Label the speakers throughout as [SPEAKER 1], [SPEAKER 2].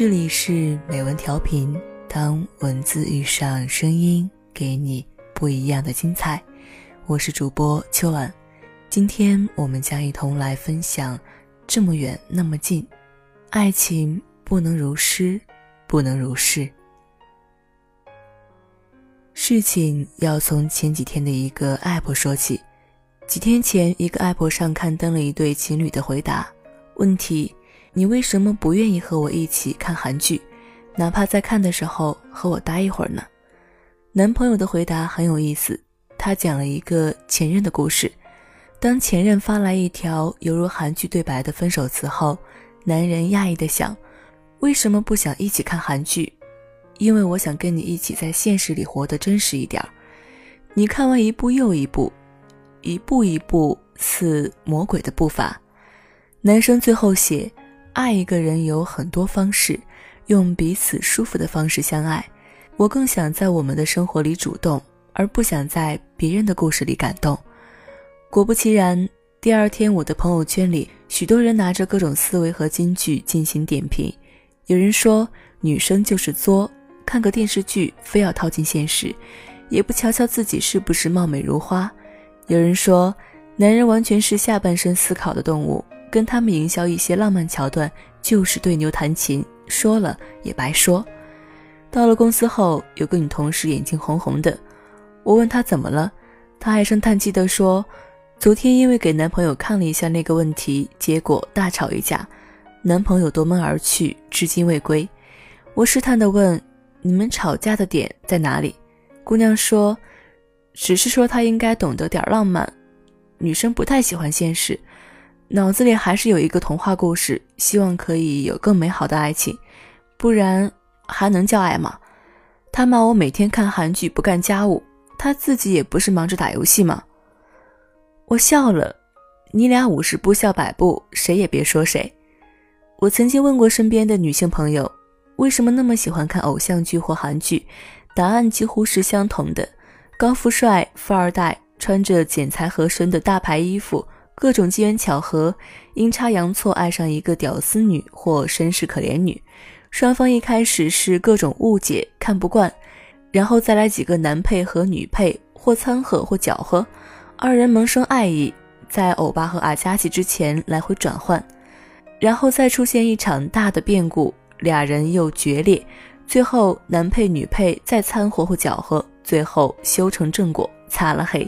[SPEAKER 1] 这里是美文调频，当文字遇上声音，给你不一样的精彩。我是主播秋晚，今天我们将一同来分享《这么远那么近》，爱情不能如诗，不能如是。事情要从前几天的一个 app 说起。几天前，一个 app 上刊登了一对情侣的回答，问题。你为什么不愿意和我一起看韩剧？哪怕在看的时候和我待一会儿呢？男朋友的回答很有意思，他讲了一个前任的故事。当前任发来一条犹如韩剧对白的分手词后，男人讶异的想：为什么不想一起看韩剧？因为我想跟你一起在现实里活得真实一点。你看完一部又一部，一步一步似魔鬼的步伐。男生最后写。爱一个人有很多方式，用彼此舒服的方式相爱。我更想在我们的生活里主动，而不想在别人的故事里感动。果不其然，第二天我的朋友圈里，许多人拿着各种思维和金句进行点评。有人说女生就是作，看个电视剧非要套进现实，也不瞧瞧自己是不是貌美如花。有人说男人完全是下半身思考的动物。跟他们营销一些浪漫桥段，就是对牛弹琴，说了也白说。到了公司后，有个女同事眼睛红红的，我问她怎么了，她唉声叹气地说：“昨天因为给男朋友看了一下那个问题，结果大吵一架，男朋友夺门而去，至今未归。”我试探地问：“你们吵架的点在哪里？”姑娘说：“只是说他应该懂得点浪漫，女生不太喜欢现实。”脑子里还是有一个童话故事，希望可以有更美好的爱情，不然还能叫爱吗？他骂我每天看韩剧不干家务，他自己也不是忙着打游戏吗？我笑了，你俩五十步笑百步，谁也别说谁。我曾经问过身边的女性朋友，为什么那么喜欢看偶像剧或韩剧？答案几乎是相同的：高富帅、富二代，穿着剪裁合身的大牌衣服。各种机缘巧合，阴差阳错爱上一个屌丝女或身世可怜女，双方一开始是各种误解、看不惯，然后再来几个男配和女配，或掺和或搅和，二人萌生爱意，在欧巴和阿加西之前来回转换，然后再出现一场大的变故，俩人又决裂，最后男配女配再掺和或搅和，最后修成正果，擦了黑。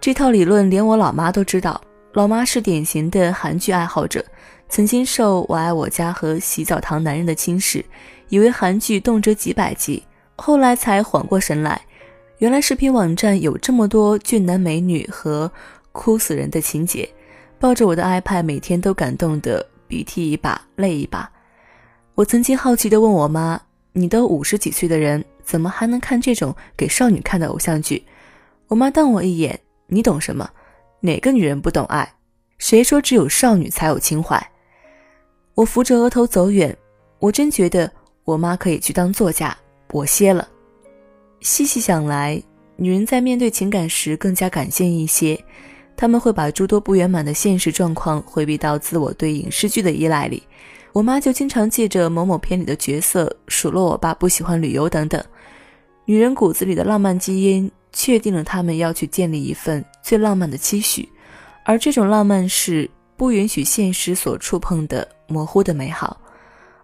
[SPEAKER 1] 这套理论连我老妈都知道。老妈是典型的韩剧爱好者，曾经受《我爱我家》和《洗澡堂男人》的侵蚀，以为韩剧动辄几百集，后来才缓过神来，原来视频网站有这么多俊男美女和哭死人的情节。抱着我的 iPad，每天都感动得鼻涕一把泪一把。我曾经好奇地问我妈：“你都五十几岁的人，怎么还能看这种给少女看的偶像剧？”我妈瞪我一眼：“你懂什么？”哪个女人不懂爱？谁说只有少女才有情怀？我扶着额头走远。我真觉得我妈可以去当作家。我歇了。细细想来，女人在面对情感时更加感性一些，她们会把诸多不圆满的现实状况回避到自我对影视剧的依赖里。我妈就经常借着某某片里的角色数落我爸不喜欢旅游等等。女人骨子里的浪漫基因。确定了他们要去建立一份最浪漫的期许，而这种浪漫是不允许现实所触碰的模糊的美好。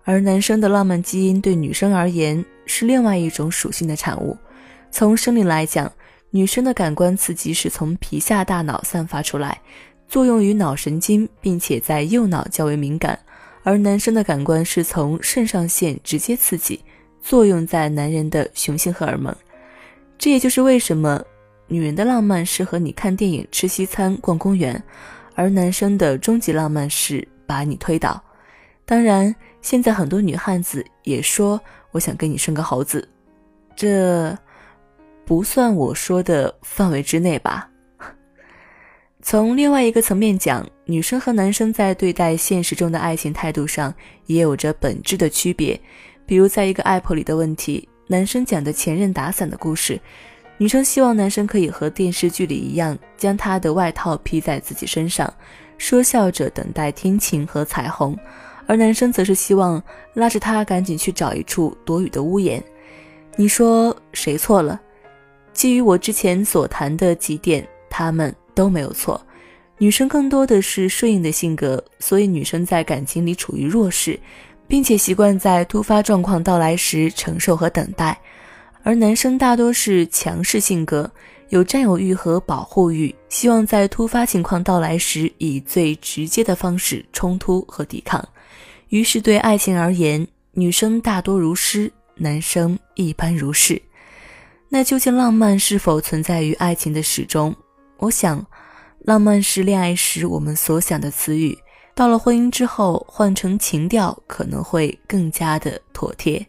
[SPEAKER 1] 而男生的浪漫基因对女生而言是另外一种属性的产物。从生理来讲，女生的感官刺激是从皮下大脑散发出来，作用于脑神经，并且在右脑较为敏感；而男生的感官是从肾上腺直接刺激，作用在男人的雄性荷尔蒙。这也就是为什么女人的浪漫适合你看电影、吃西餐、逛公园，而男生的终极浪漫是把你推倒。当然，现在很多女汉子也说我想跟你生个猴子，这不算我说的范围之内吧？从另外一个层面讲，女生和男生在对待现实中的爱情态度上也有着本质的区别，比如在一个 app 里的问题。男生讲的前任打伞的故事，女生希望男生可以和电视剧里一样，将他的外套披在自己身上，说笑着等待天晴和彩虹。而男生则是希望拉着她赶紧去找一处躲雨的屋檐。你说谁错了？基于我之前所谈的几点，他们都没有错。女生更多的是顺应的性格，所以女生在感情里处于弱势，并且习惯在突发状况到来时承受和等待；而男生大多是强势性格，有占有欲和保护欲，希望在突发情况到来时以最直接的方式冲突和抵抗。于是，对爱情而言，女生大多如诗，男生一般如是。那究竟浪漫是否存在于爱情的始终？我想。浪漫是恋爱时我们所想的词语，到了婚姻之后换成情调可能会更加的妥帖。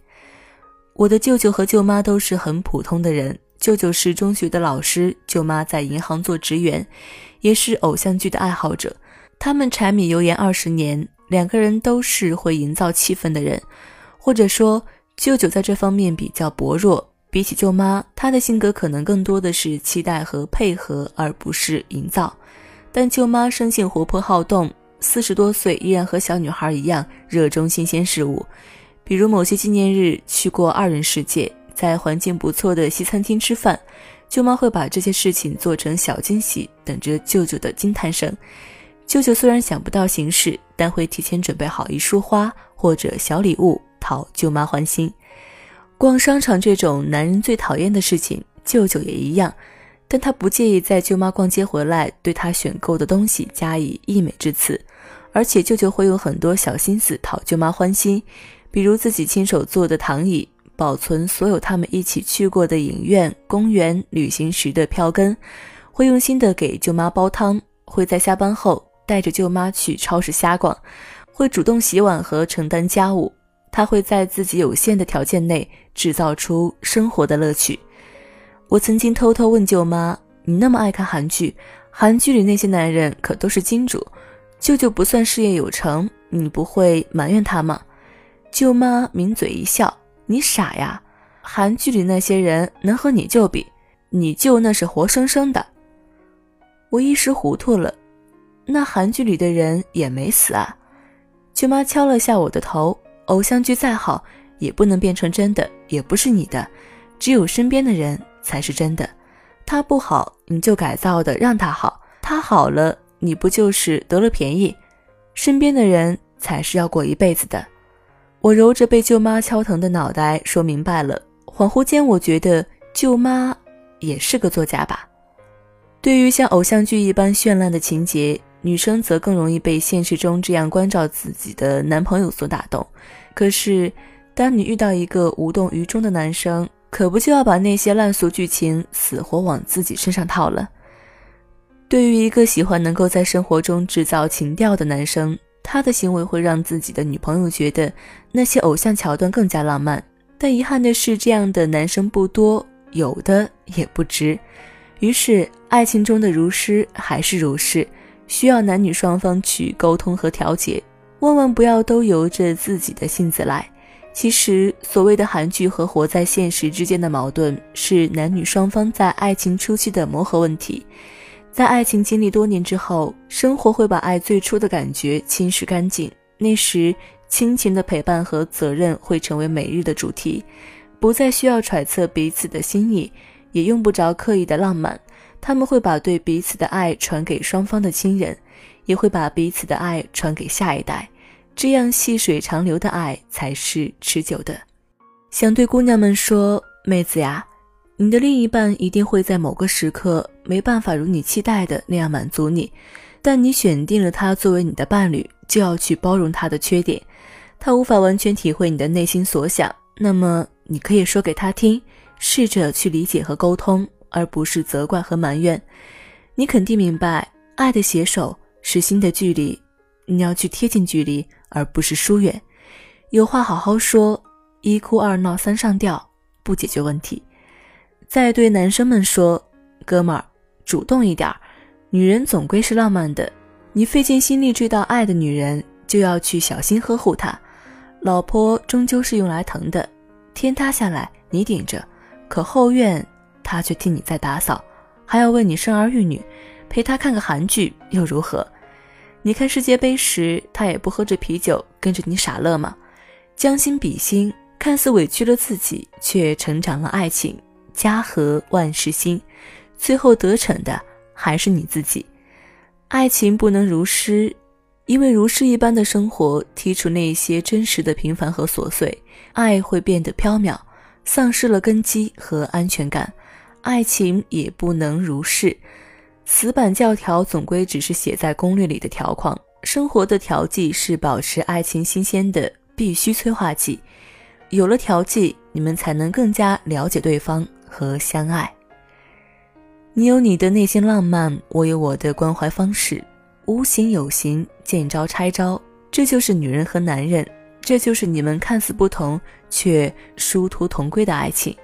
[SPEAKER 1] 我的舅舅和舅妈都是很普通的人，舅舅是中学的老师，舅妈在银行做职员，也是偶像剧的爱好者。他们柴米油盐二十年，两个人都是会营造气氛的人，或者说舅舅在这方面比较薄弱。比起舅妈，她的性格可能更多的是期待和配合，而不是营造。但舅妈生性活泼好动，四十多岁依然和小女孩一样热衷新鲜事物。比如某些纪念日去过二人世界，在环境不错的西餐厅吃饭，舅妈会把这些事情做成小惊喜，等着舅舅的惊叹声。舅舅虽然想不到形式，但会提前准备好一束花或者小礼物讨舅妈欢心。逛商场这种男人最讨厌的事情，舅舅也一样，但他不介意在舅妈逛街回来对他选购的东西加以溢美之词，而且舅舅会有很多小心思讨舅妈欢心，比如自己亲手做的躺椅，保存所有他们一起去过的影院、公园、旅行时的票根，会用心的给舅妈煲汤，会在下班后带着舅妈去超市瞎逛，会主动洗碗和承担家务。他会在自己有限的条件内制造出生活的乐趣。我曾经偷偷问舅妈：“你那么爱看韩剧，韩剧里那些男人可都是金主，舅舅不算事业有成，你不会埋怨他吗？”舅妈抿嘴一笑：“你傻呀，韩剧里那些人能和你舅比？你舅那是活生生的。”我一时糊涂了，那韩剧里的人也没死啊。舅妈敲了下我的头。偶像剧再好，也不能变成真的，也不是你的，只有身边的人才是真的。他不好，你就改造的让他好；他好了，你不就是得了便宜？身边的人才是要过一辈子的。我揉着被舅妈敲疼的脑袋，说明白了。恍惚间，我觉得舅妈也是个作家吧。对于像偶像剧一般绚烂的情节。女生则更容易被现实中这样关照自己的男朋友所打动。可是，当你遇到一个无动于衷的男生，可不就要把那些烂俗剧情死活往自己身上套了？对于一个喜欢能够在生活中制造情调的男生，他的行为会让自己的女朋友觉得那些偶像桥段更加浪漫。但遗憾的是，这样的男生不多，有的也不值。于是，爱情中的如诗还是如是。需要男女双方去沟通和调节，万万不要都由着自己的性子来。其实，所谓的韩剧和活在现实之间的矛盾，是男女双方在爱情初期的磨合问题。在爱情经历多年之后，生活会把爱最初的感觉侵蚀干净。那时，亲情的陪伴和责任会成为每日的主题，不再需要揣测彼此的心意，也用不着刻意的浪漫。他们会把对彼此的爱传给双方的亲人，也会把彼此的爱传给下一代，这样细水长流的爱才是持久的。想对姑娘们说，妹子呀，你的另一半一定会在某个时刻没办法如你期待的那样满足你，但你选定了他作为你的伴侣，就要去包容他的缺点。他无法完全体会你的内心所想，那么你可以说给他听，试着去理解和沟通。而不是责怪和埋怨，你肯定明白，爱的携手是心的距离，你要去贴近距离，而不是疏远。有话好好说，一哭二闹三上吊不解决问题。再对男生们说，哥们儿，主动一点，女人总归是浪漫的，你费尽心力追到爱的女人，就要去小心呵护她。老婆终究是用来疼的，天塌下来你顶着，可后院。他却替你在打扫，还要为你生儿育女，陪他看个韩剧又如何？你看世界杯时，他也不喝着啤酒跟着你傻乐吗？将心比心，看似委屈了自己，却成长了爱情。家和万事兴，最后得逞的还是你自己。爱情不能如诗，因为如诗一般的生活，剔除那些真实的平凡和琐碎，爱会变得飘渺，丧失了根基和安全感。爱情也不能如是。死板教条总归只是写在攻略里的条框，生活的调剂是保持爱情新鲜的必须催化剂。有了调剂，你们才能更加了解对方和相爱。你有你的内心浪漫，我有我的关怀方式，无形有形，见招拆招，这就是女人和男人，这就是你们看似不同却殊途同归的爱情。